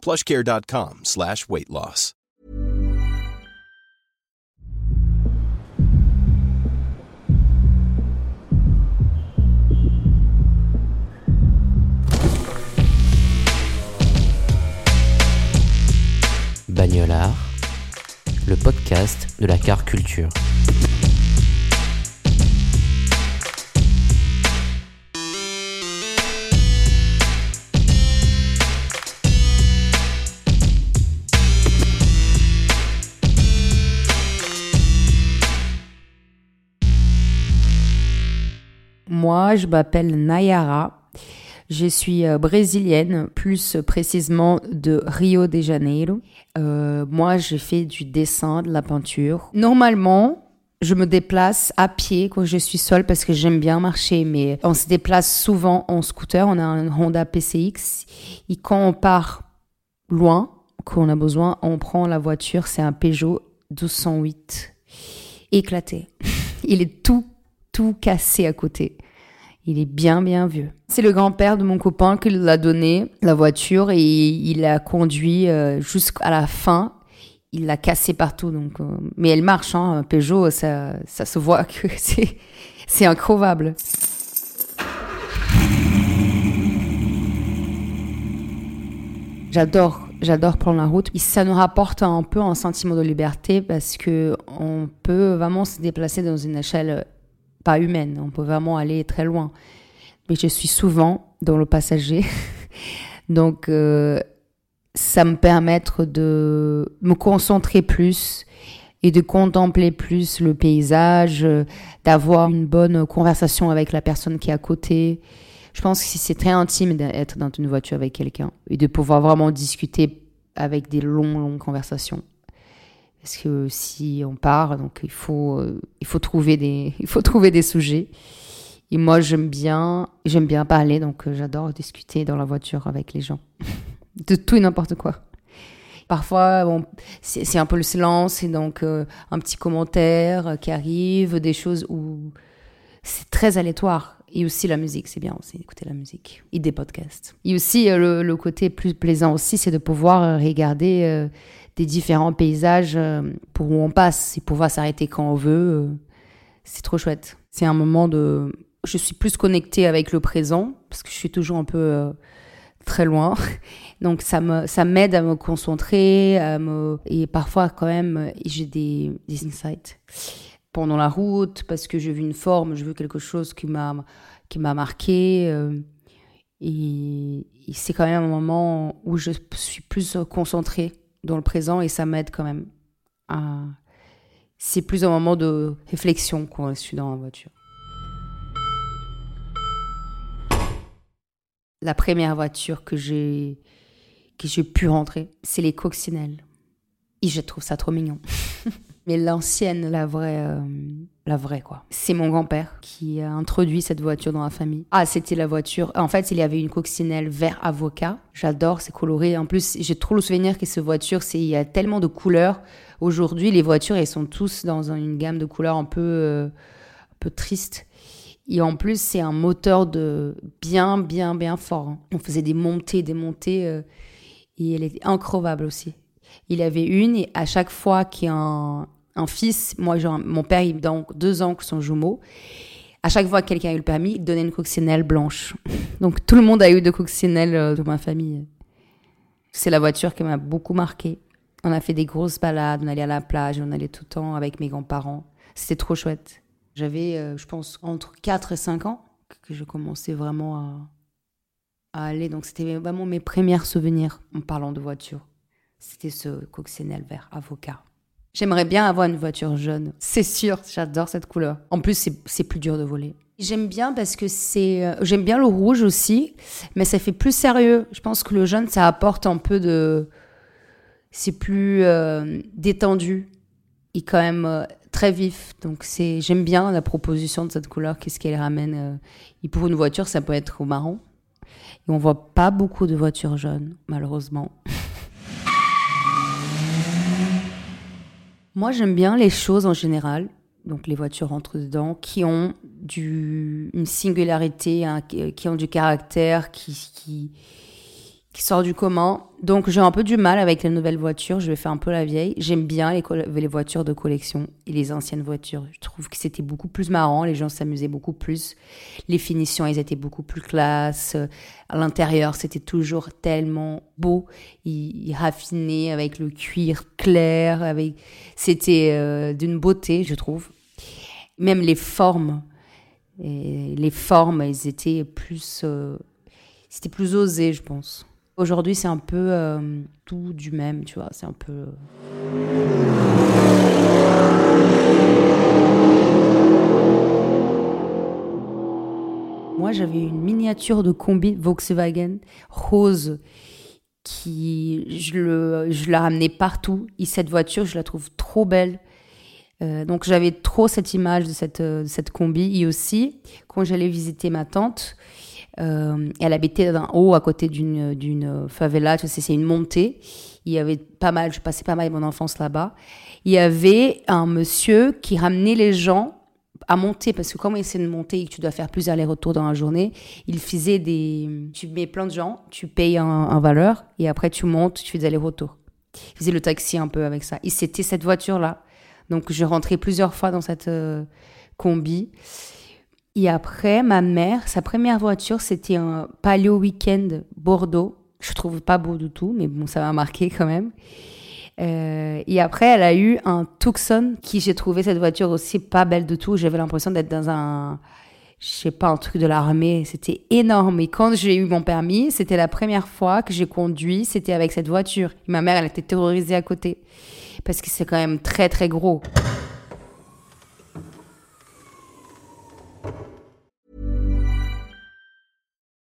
plushcare.com slash weight loss. Bagnolard, le podcast de la car culture. Moi, je m'appelle Nayara. Je suis euh, brésilienne, plus précisément de Rio de Janeiro. Euh, moi, j'ai fait du dessin, de la peinture. Normalement, je me déplace à pied quand je suis seule parce que j'aime bien marcher, mais on se déplace souvent en scooter. On a un Honda PCX. Et quand on part loin, qu'on a besoin, on prend la voiture. C'est un Peugeot 1208 éclaté. Il est tout, tout cassé à côté. Il est bien, bien vieux. C'est le grand-père de mon copain qui l'a donné, la voiture, et il l'a conduit euh, jusqu'à la fin. Il l'a cassé partout. Donc, euh, mais elle marche, hein. Peugeot, ça, ça se voit que c'est, incroyable. J'adore, j'adore prendre la route. Et ça nous rapporte un peu un sentiment de liberté parce que on peut vraiment se déplacer dans une échelle pas humaine. On peut vraiment aller très loin. Mais je suis souvent dans le passager. Donc, euh, ça me permet de me concentrer plus et de contempler plus le paysage, d'avoir une bonne conversation avec la personne qui est à côté. Je pense que c'est très intime d'être dans une voiture avec quelqu'un et de pouvoir vraiment discuter avec des longues, longues conversations. Parce que si on part, donc il faut, euh, il faut trouver des, il faut trouver des sujets. Et moi, j'aime bien, j'aime bien parler, donc euh, j'adore discuter dans la voiture avec les gens de tout et n'importe quoi. Parfois, bon, c'est un peu le silence et donc euh, un petit commentaire qui arrive, des choses où c'est très aléatoire. Et aussi la musique, c'est bien aussi d'écouter la musique. Et des podcasts. Et aussi le, le côté plus plaisant aussi, c'est de pouvoir regarder des différents paysages euh, pour où on passe et pouvoir s'arrêter quand on veut. Euh, c'est trop chouette. C'est un moment de. Je suis plus connectée avec le présent parce que je suis toujours un peu euh, très loin. Donc ça me ça m'aide à me concentrer, et parfois quand même j'ai des, des insights pendant la route parce que j'ai vu une forme, je veux quelque chose qui m'a qui m'a marqué. et c'est quand même un moment où je suis plus concentrée dans le présent et ça m'aide quand même. C'est plus un moment de réflexion quand je suis dans la voiture. La première voiture que j'ai que j'ai pu rentrer, c'est les coccinelles. Et je trouve ça trop mignon. Mais l'ancienne, la vraie, euh, la vraie quoi. C'est mon grand-père qui a introduit cette voiture dans la famille. Ah, c'était la voiture. En fait, il y avait une coccinelle vert avocat. J'adore, c'est coloré. En plus, j'ai trop le souvenir que cette voiture, c'est il y a tellement de couleurs. Aujourd'hui, les voitures, elles sont tous dans une gamme de couleurs un peu, euh, un peu triste. Et en plus, c'est un moteur de bien, bien, bien fort. hein. On faisait des montées, des montées. euh, et elle était incroyable aussi. Il avait une et à chaque fois qu'il y a un, un fils, moi, genre, mon père, il donc deux oncles sont jumeaux. À chaque fois que quelqu'un a eu le permis, il donnait une coccinelle blanche. Donc tout le monde a eu de coccinelles euh, dans ma famille. C'est la voiture qui m'a beaucoup marqué. On a fait des grosses balades, on allait à la plage, on allait tout le temps avec mes grands-parents. C'était trop chouette. J'avais, euh, je pense, entre 4 et 5 ans que je commençais vraiment à, à aller. Donc c'était vraiment mes premiers souvenirs en parlant de voiture. C'était ce coccinelle vert avocat. J'aimerais bien avoir une voiture jaune. C'est sûr, j'adore cette couleur. En plus, c'est- plus dur de voler. J'aime bien parce que c'est. euh, J'aime bien le rouge aussi, mais ça fait plus sérieux. Je pense que le jaune, ça apporte un peu de. c'est plus euh, détendu et quand même euh, très vif. Donc c'est, j'aime bien la proposition de cette couleur. Qu'est-ce qu'elle ramène euh, Et pour une voiture, ça peut être au marron. Et on voit pas beaucoup de voitures jaunes, malheureusement. Moi, j'aime bien les choses en général. Donc les voitures rentrent dedans, qui ont du, une singularité, qui ont du caractère, qui, qui, qui sort du commun. Donc j'ai un peu du mal avec les nouvelles voitures, je vais faire un peu la vieille. J'aime bien les, voitures de collection et les anciennes voitures. Je trouve que c'était beaucoup plus marrant, les gens s'amusaient beaucoup plus. Les finitions, elles étaient beaucoup plus classe. À l'intérieur, c'était toujours tellement beau, et, raffiné avec le cuir clair, avec c'était euh, d'une beauté, je trouve. Même les formes, les formes, elles étaient plus euh, c'était plus osé, je pense. Aujourd'hui, c'est un peu euh, tout du même, tu vois. C'est un peu. Euh. Moi, j'avais une miniature de combi Volkswagen rose qui je le je la ramenais partout. Et cette voiture, je la trouve trop belle. Euh, donc j'avais trop cette image de cette, de cette combi. Et aussi, quand j'allais visiter ma tante, euh, elle habitait en haut à côté d'une d'une favela, tu sais, c'est une montée. Il y avait pas mal, je passais pas mal mon enfance là-bas. Il y avait un monsieur qui ramenait les gens à monter parce que comme il essaie de monter et que tu dois faire plusieurs allers-retours dans la journée, il faisait des tu mets plein de gens, tu payes un, valeur et après tu montes, tu fais des allers-retours. Il faisait le taxi un peu avec ça. Et c'était cette voiture là. Donc je rentrais plusieurs fois dans cette euh, combi. Et après, ma mère, sa première voiture, c'était un Palio Weekend Bordeaux. Je trouve pas beau du tout, mais bon, ça m'a marqué quand même. Euh, et après, elle a eu un Tucson qui j'ai trouvé cette voiture aussi pas belle du tout. J'avais l'impression d'être dans un, je sais pas, un truc de l'armée. C'était énorme. Et quand j'ai eu mon permis, c'était la première fois que j'ai conduit. C'était avec cette voiture. Ma mère, elle était terrorisée à côté parce que c'est quand même très très gros.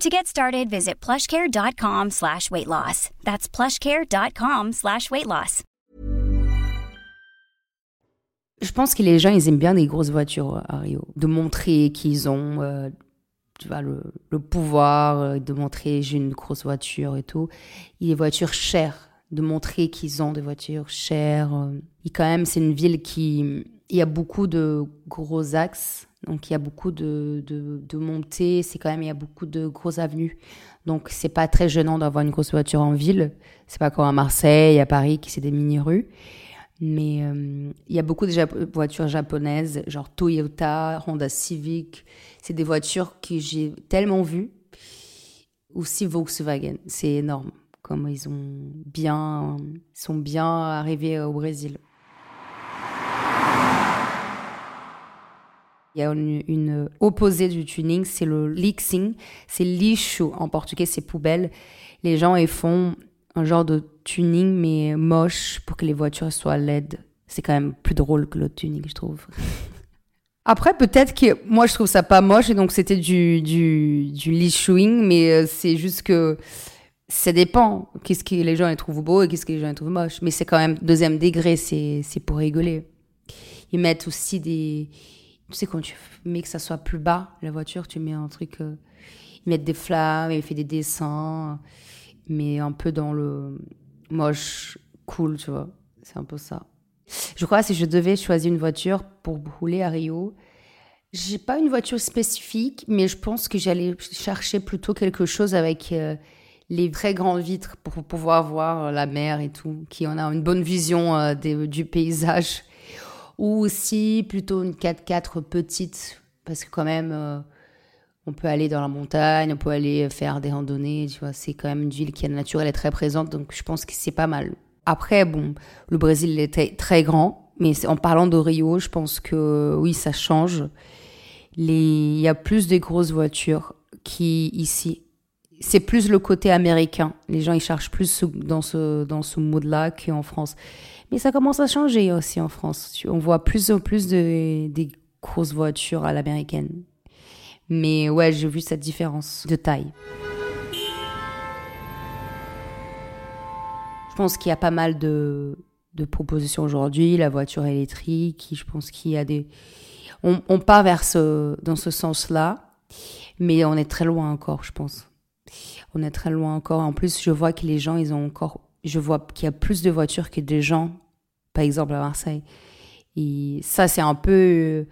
To get started, visit plushcare.com slash weight loss. That's plushcare.com slash weight loss. Je pense que les gens, ils aiment bien des grosses voitures à Rio. De montrer qu'ils ont euh, tu vois, le, pouvoir, euh, de montrer j'ai une grosse voiture et tout. Et les voitures chères de montrer qu'ils ont des voitures chères. Euh. Et quand même, c'est une ville qui... Il y a beaucoup de gros axes, donc il y a beaucoup de, de, montées, c'est quand même, il y a beaucoup de grosses avenues. Donc c'est pas très gênant d'avoir une grosse voiture en ville. C'est pas comme à Marseille, à Paris, qui c'est des mini-rues. Mais euh, il y a beaucoup de voitures japonaises, genre Toyota, Honda Civic. C'est des voitures que j'ai tellement vues. Aussi Volkswagen, c'est énorme comme ils ont bien, sont bien arrivés au Brésil. Il y a une, opposée du tuning, c'est le lixing, c'est lixo en portugais, c'est poubelle. Les gens ils font un genre de tuning mais moche pour que les voitures soient LED. C'est quand même plus drôle que le tuning, je trouve. Après, peut-être que moi je trouve ça pas moche et donc c'était du du mais euh, c'est juste que ça dépend. Qu'est-ce que les gens les trouvent beau et qu'est-ce que les gens les trouvent moche. Mais c'est quand même deuxième degré, c'est pour rigoler. Ils mettent aussi des. Tu sais, quand tu mets que ça soit plus bas, la voiture, tu mets un truc. Euh, ils mettent des flammes, ils font des dessins, mais un peu dans le moche, cool, tu vois. C'est un peu ça. Je crois que si je devais choisir une voiture pour rouler à Rio, J'ai pas une voiture spécifique, mais je pense que j'allais chercher plutôt quelque chose avec euh, les très grandes vitres pour pouvoir voir la mer et tout, qui en a une bonne vision euh, du paysage. Ou aussi plutôt une 4x4 petite, parce que quand même, euh, on peut aller dans la montagne, on peut aller faire des randonnées, tu vois. C'est quand même une ville qui est naturelle et très présente, donc je pense que c'est pas mal. Après, bon, le Brésil était très grand, mais en parlant de Rio, je pense que oui, ça change. Il y a plus de grosses voitures qui ici. C'est plus le côté américain. Les gens ils cherchent plus dans ce dans ce mode-là qu'en France. Mais ça commence à changer aussi en France. On voit plus en plus de des grosses voitures à l'américaine. Mais ouais, j'ai vu cette différence de taille. Je pense qu'il y a pas mal de, de propositions aujourd'hui. La voiture électrique, je pense qu'il y a des. On, on part vers ce, dans ce sens-là, mais on est très loin encore, je pense. On est très loin encore. En plus, je vois que les gens, ils ont encore. Je vois qu'il y a plus de voitures que de gens, par exemple à Marseille. Et ça, c'est un peu.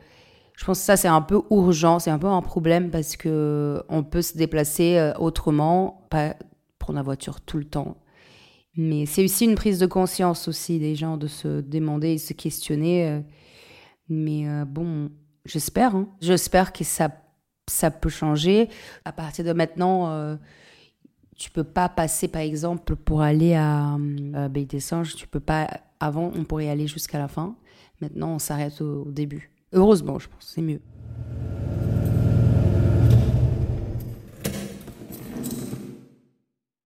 Je pense que ça, c'est un peu urgent, c'est un peu un problème parce que on peut se déplacer euh, autrement, pas prendre la voiture tout le temps. Mais c'est aussi une prise de conscience aussi des gens de se demander et se questionner. euh, Mais euh, bon, j'espère. hein. J'espère que ça, ça peut changer. À partir de maintenant, tu peux pas passer, par exemple, pour aller à, à Baie des Singes, tu peux pas. Avant, on pourrait aller jusqu'à la fin. Maintenant, on s'arrête au, au début. Heureusement, je pense, c'est mieux.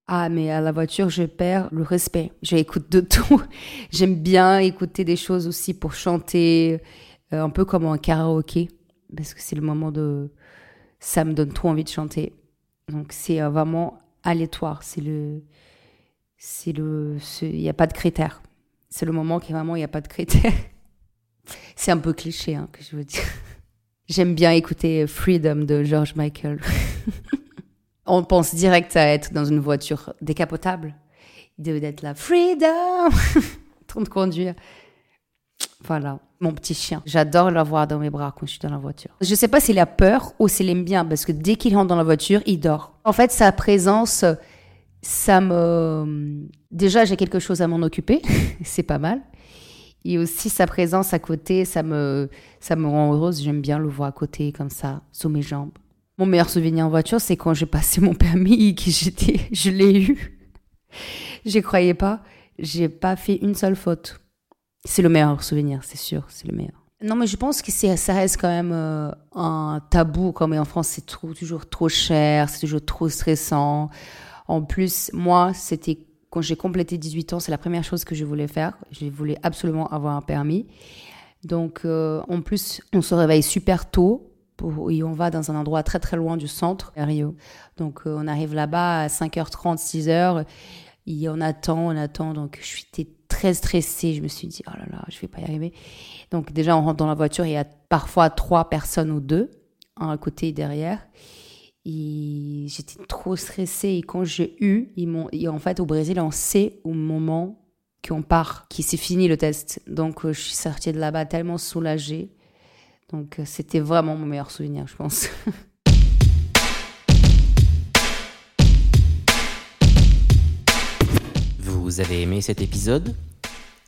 Ah, mais à la voiture, je perds le respect. J'écoute de tout. J'aime bien écouter des choses aussi pour chanter, euh, un peu comme un karaoké, parce que c'est le moment de. Ça me donne trop envie de chanter. Donc, c'est euh, vraiment aléatoire. C'est le. C'est le. Il n'y a pas de critères. C'est le moment qui vraiment, il n'y a pas de critères. c'est un peu cliché, hein, que je veux dire. J'aime bien écouter Freedom de George Michael. On pense direct à être dans une voiture décapotable. Il devait être là, Freedom En de conduire. Voilà, mon petit chien. J'adore l'avoir dans mes bras quand je suis dans la voiture. Je sais pas s'il a peur ou s'il aime bien, parce que dès qu'il rentre dans la voiture, il dort. En fait, sa présence, ça me... Déjà, j'ai quelque chose à m'en occuper. C'est pas mal. Et aussi, sa présence à côté, ça me, ça me rend heureuse. J'aime bien le voir à côté, comme ça, sous mes jambes. Mon meilleur souvenir en voiture, c'est quand j'ai passé mon permis et que j'étais, je l'ai eu. J'y croyais pas. J'ai pas fait une seule faute. C'est le meilleur souvenir, c'est sûr, c'est le meilleur. Non, mais je pense que ça reste quand même euh, un tabou. Comme en France, c'est toujours trop cher, c'est toujours trop stressant. En plus, moi, c'était quand j'ai complété 18 ans, c'est la première chose que je voulais faire. Je voulais absolument avoir un permis. Donc, euh, en plus, on se réveille super tôt et on va dans un endroit très très loin du centre, Rio. Donc, euh, on arrive là-bas à 5h30, 6h. Et on attend, on attend. Donc, je suis très stressée. Je me suis dit, oh là là, je vais pas y arriver. Donc, déjà, on rentre dans la voiture. Il y a parfois trois personnes ou deux, un côté et derrière. Et j'étais trop stressée. Et quand j'ai eu, ils m'ont, en fait, au Brésil, on sait au moment qu'on part, qui c'est fini le test. Donc, euh, je suis sortie de là-bas tellement soulagée. Donc, euh, c'était vraiment mon meilleur souvenir, je pense. Vous avez aimé cet épisode?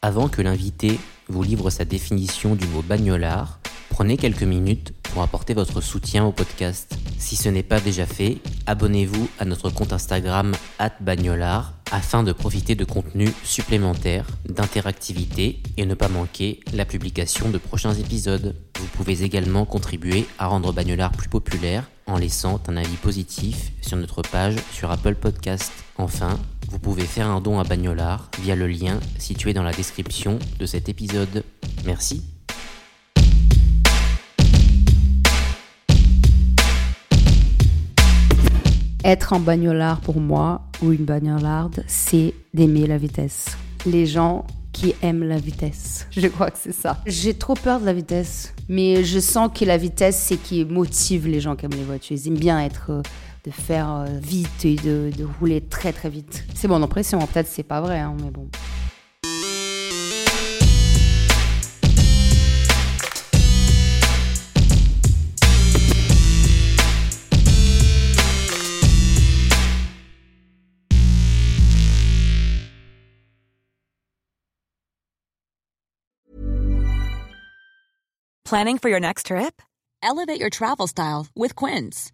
Avant que l'invité vous livre sa définition du mot bagnolard, prenez quelques minutes pour apporter votre soutien au podcast. Si ce n'est pas déjà fait, abonnez-vous à notre compte Instagram @bagnolard afin de profiter de contenus supplémentaires, d'interactivité et ne pas manquer la publication de prochains épisodes. Vous pouvez également contribuer à rendre Bagnolard plus populaire en laissant un avis positif sur notre page sur Apple Podcast. Enfin, vous pouvez faire un don à Bagnolard via le lien situé dans la description de cet épisode. Merci. Être un bagnolard pour moi, ou une bagnolarde, c'est d'aimer la vitesse. Les gens qui aiment la vitesse. Je crois que c'est ça. J'ai trop peur de la vitesse. Mais je sens que la vitesse, c'est qui motive les gens qui aiment les voitures. Ils aiment bien être, euh, de faire euh, vite et de, rouler très très vite. C'est mon impression, peut-être c'est pas vrai, hein, mais bon. Planning for your next trip? Elevate your travel style with Quince.